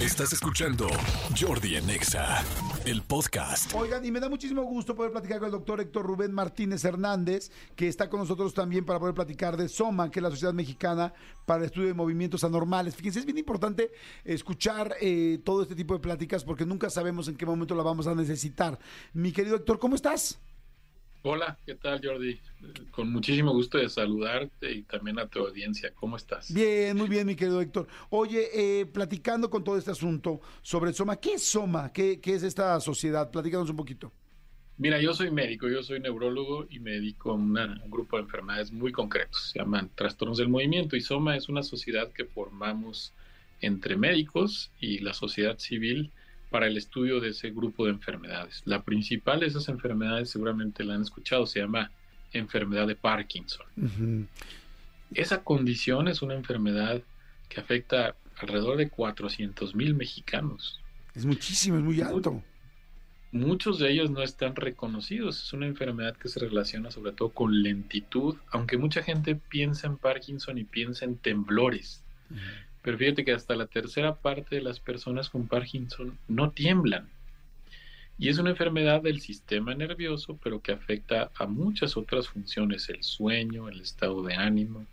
Estás escuchando Jordi Anexa, el podcast. Oigan, y me da muchísimo gusto poder platicar con el doctor Héctor Rubén Martínez Hernández, que está con nosotros también para poder platicar de SOMA, que es la Sociedad Mexicana para el Estudio de Movimientos Anormales. Fíjense, es bien importante escuchar eh, todo este tipo de pláticas porque nunca sabemos en qué momento la vamos a necesitar. Mi querido Héctor, ¿cómo estás? Hola, ¿qué tal Jordi? Con muchísimo gusto de saludarte y también a tu audiencia. ¿Cómo estás? Bien, muy bien, mi querido Héctor. Oye, eh, platicando con todo este asunto sobre SOMA, ¿qué es SOMA? ¿Qué, es esta sociedad? Platícanos un poquito. Mira, yo soy médico, yo soy neurólogo y me dedico a un grupo de enfermedades muy concretos, se llaman trastornos del movimiento y SOMA es una sociedad que formamos entre médicos y la sociedad civil para el estudio de ese grupo de enfermedades. La principal de esas enfermedades, seguramente la han escuchado, se llama enfermedad de Parkinson. Esa condición es una enfermedad que afecta alrededor de 400 mil mexicanos. Es muchísimo, es muy alto. Muchos de ellos no están reconocidos. Es una enfermedad que se relaciona sobre todo con lentitud, aunque mucha gente piensa en Parkinson y piensa en temblores. Pero fíjate que hasta la tercera parte de las personas con Parkinson no tiemblan. Y es una enfermedad del sistema nervioso, pero que afecta a muchas otras funciones, el sueño, el estado de ánimo,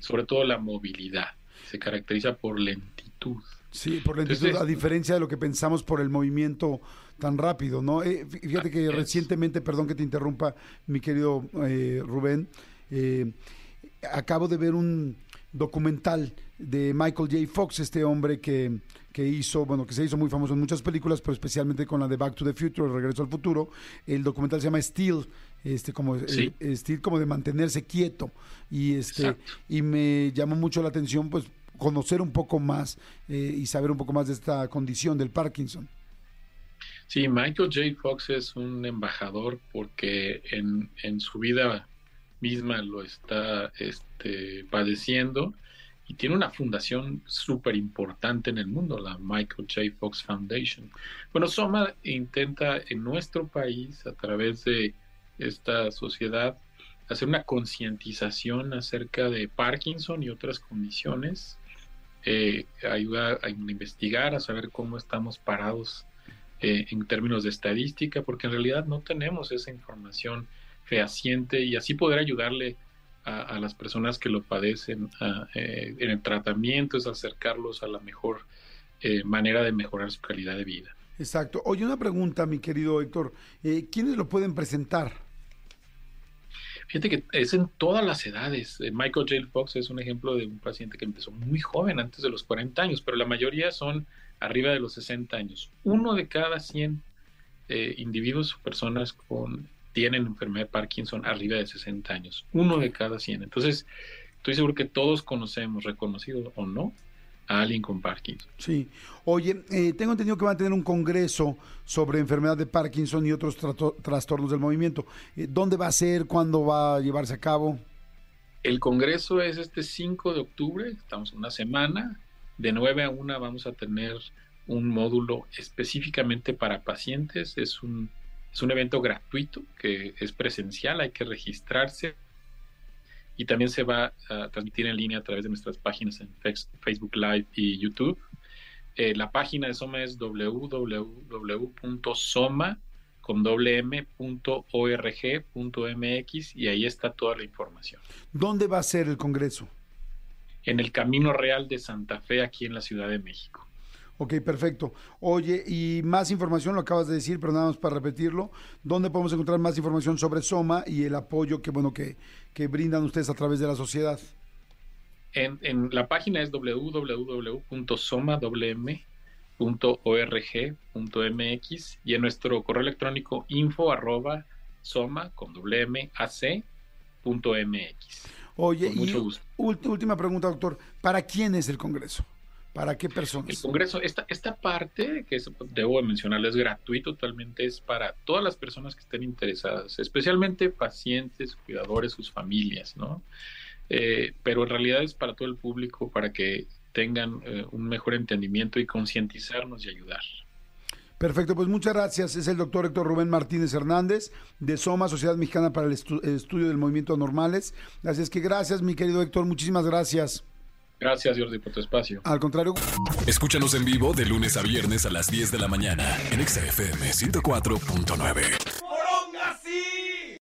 sobre todo la movilidad. Se caracteriza por lentitud. Sí, por lentitud, a diferencia de lo que pensamos por el movimiento tan rápido, ¿no? Eh, fíjate que recientemente, perdón que te interrumpa, mi querido eh, Rubén, eh, acabo de ver un, documental de Michael J. Fox, este hombre que, que, hizo, bueno, que se hizo muy famoso en muchas películas, pero especialmente con la de Back to the Future, el Regreso al Futuro. El documental se llama Steel, este como eh, Steel como de mantenerse quieto y este y me llamó mucho la atención pues conocer un poco más eh, y saber un poco más de esta condición del Parkinson. Sí, Michael J. Fox es un embajador porque en, en su vida misma lo está este, padeciendo y tiene una fundación súper importante en el mundo, la Michael J. Fox Foundation. Bueno, Soma intenta en nuestro país, a través de esta sociedad, hacer una concientización acerca de Parkinson y otras condiciones, eh, ayuda a investigar, a saber cómo estamos parados eh, en términos de estadística, porque en realidad no tenemos esa información fehaciente y así poder ayudarle a, las personas que lo padecen eh, en el tratamiento, es acercarlos a la mejor eh, manera de mejorar su calidad de vida. Exacto. Oye, una pregunta, mi querido Héctor. Eh, ¿Quiénes lo pueden presentar? Fíjate que es en todas las edades. Michael J. Fox es un ejemplo de un paciente que empezó muy joven, antes de los 40 años, pero la mayoría son arriba de los 60 años. Uno de cada 100 individuos o personas con tienen enfermedad de Parkinson arriba de 60 años, uno de cada 100. Entonces, estoy seguro que todos conocemos, reconocido o no, a alguien con Parkinson. Sí. Oye, eh, tengo entendido que van a tener un congreso sobre enfermedad de Parkinson y otros trastornos del movimiento. Eh, ¿Dónde va a ser? ¿Cuándo va a llevarse a cabo? El congreso es este 5 de octubre, estamos una semana. De 9 a 1 vamos a tener un módulo específicamente para pacientes. Es un es un evento gratuito que es presencial, hay que registrarse y también se va a transmitir en línea a través de nuestras páginas en Facebook Live y YouTube. Eh, la página de Soma es www.soma y ahí está toda la información. ¿Dónde va a ser el Congreso? En el Camino Real de Santa Fe, aquí en la Ciudad de México. Ok, perfecto. Oye, y más información, lo acabas de decir, pero nada más para repetirlo, ¿dónde podemos encontrar más información sobre Soma y el apoyo que, bueno, que, que brindan ustedes a través de la sociedad? En, en la página es www.somawm.org.mx y en nuestro correo electrónico info arroba soma con Oye, y última pregunta, doctor, ¿para quién es el Congreso? ¿Para qué personas? El Congreso, esta, esta parte que debo mencionar es gratuito totalmente, es para todas las personas que estén interesadas, especialmente pacientes, cuidadores, sus familias, ¿no? Eh, pero en realidad es para todo el público, para que tengan eh, un mejor entendimiento y concientizarnos y ayudar. Perfecto, pues muchas gracias. Es el doctor Héctor Rubén Martínez Hernández de SOMA, Sociedad Mexicana para el, Estudio del Movimiento Anormales. Así es que gracias, mi querido Héctor, muchísimas gracias. Gracias, Jordi, por tu espacio. Al contrario. Escúchanos en vivo de lunes a viernes a las 10 de la mañana en XFM 104.9.